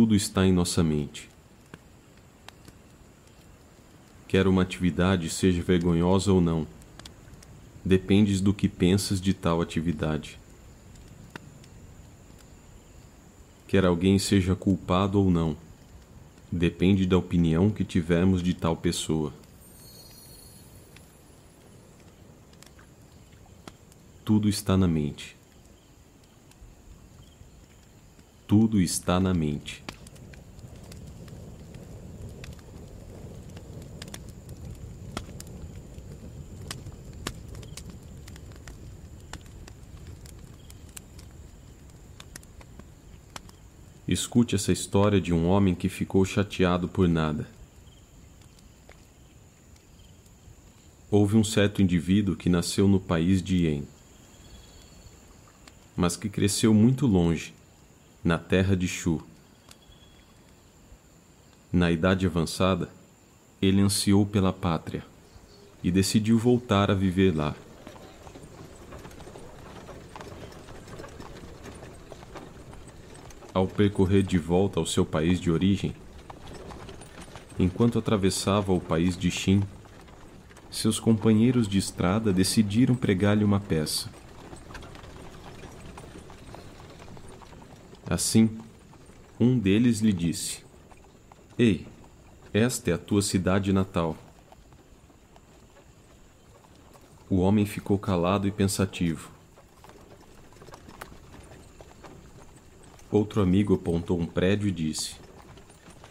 Tudo está em nossa mente. Quer uma atividade seja vergonhosa ou não, dependes do que pensas de tal atividade. Quer alguém seja culpado ou não, depende da opinião que tivermos de tal pessoa. Tudo está na mente. Tudo está na mente. Escute essa história de um homem que ficou chateado por nada. Houve um certo indivíduo que nasceu no país de Yen, mas que cresceu muito longe, na terra de Shu. Na idade avançada, ele ansiou pela pátria e decidiu voltar a viver lá. Ao percorrer de volta ao seu país de origem, enquanto atravessava o país de Shin, seus companheiros de estrada decidiram pregar-lhe uma peça. Assim, um deles lhe disse: Ei, esta é a tua cidade natal. O homem ficou calado e pensativo. Outro amigo apontou um prédio e disse: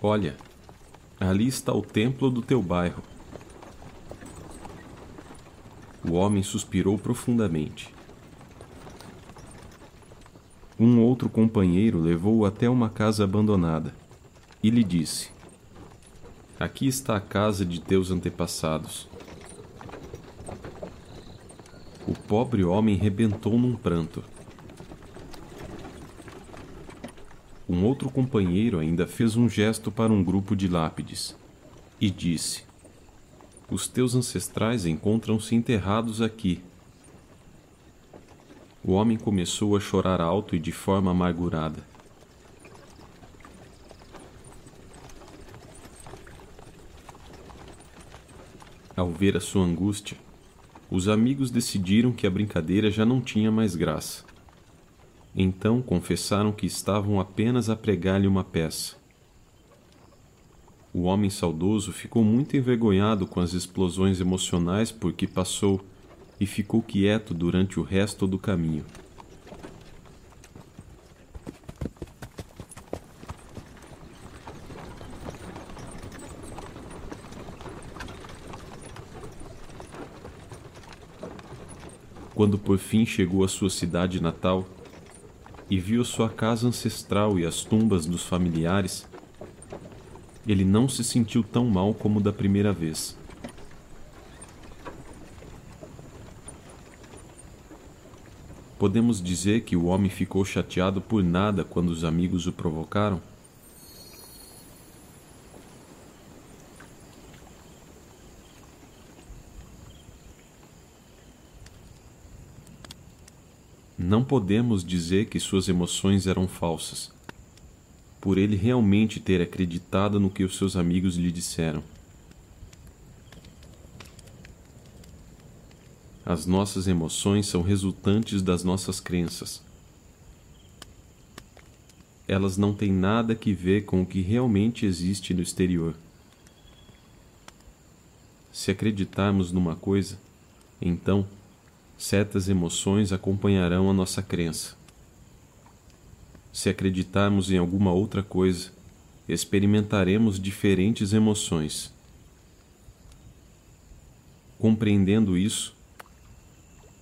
Olha, ali está o templo do teu bairro. O homem suspirou profundamente. Um outro companheiro levou-o até uma casa abandonada e lhe disse: Aqui está a casa de teus antepassados. O pobre homem rebentou num pranto. Um outro companheiro ainda fez um gesto para um grupo de lápides e disse: Os teus ancestrais encontram-se enterrados aqui. O homem começou a chorar alto e de forma amargurada. Ao ver a sua angústia, os amigos decidiram que a brincadeira já não tinha mais graça. Então confessaram que estavam apenas a pregar-lhe uma peça. O homem saudoso ficou muito envergonhado com as explosões emocionais por que passou e ficou quieto durante o resto do caminho. Quando por fim chegou à sua cidade natal, e viu sua casa ancestral e as tumbas dos familiares, ele não se sentiu tão mal como da primeira vez. Podemos dizer que o homem ficou chateado por nada quando os amigos o provocaram? Não podemos dizer que suas emoções eram falsas, por ele realmente ter acreditado no que os seus amigos lhe disseram. As nossas emoções são resultantes das nossas crenças. Elas não têm nada que ver com o que realmente existe no exterior. Se acreditarmos numa coisa, então certas emoções acompanharão a nossa crença. Se acreditarmos em alguma outra coisa, experimentaremos diferentes emoções. Compreendendo isso,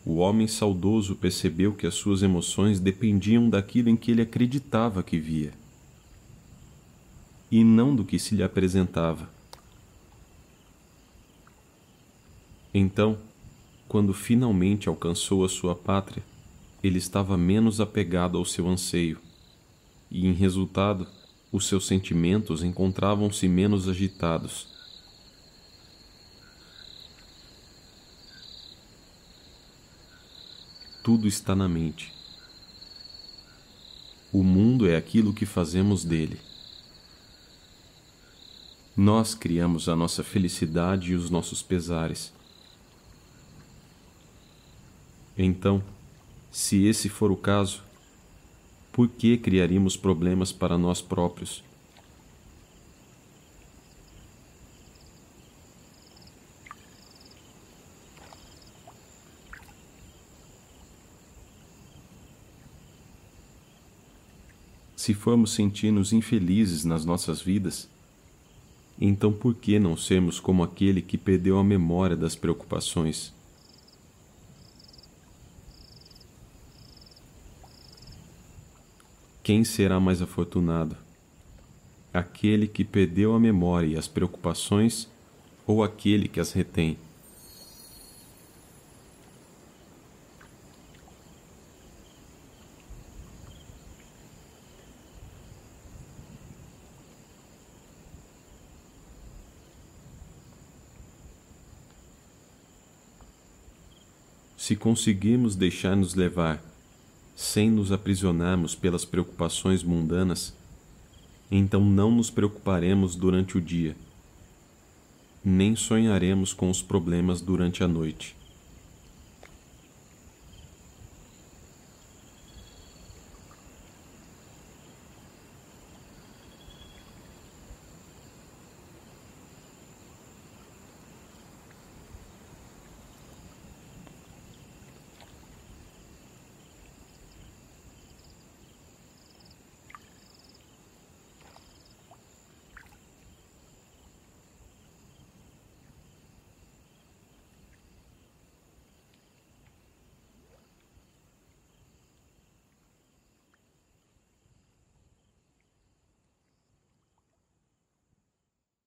o homem saudoso percebeu que as suas emoções dependiam daquilo em que ele acreditava que via, e não do que se lhe apresentava. Então, quando finalmente alcançou a sua pátria, ele estava menos apegado ao seu anseio, e, em resultado, os seus sentimentos encontravam-se menos agitados. Tudo está na mente. O mundo é aquilo que fazemos dele. Nós criamos a nossa felicidade e os nossos pesares. Então, se esse for o caso, por que criaríamos problemas para nós próprios? Se formos sentir-nos infelizes nas nossas vidas, então por que não sermos como aquele que perdeu a memória das preocupações? Quem será mais afortunado? Aquele que perdeu a memória e as preocupações ou aquele que as retém? Se conseguirmos deixar-nos levar, sem nos aprisionarmos pelas preocupações mundanas, então não nos preocuparemos durante o dia, nem sonharemos com os problemas durante a noite.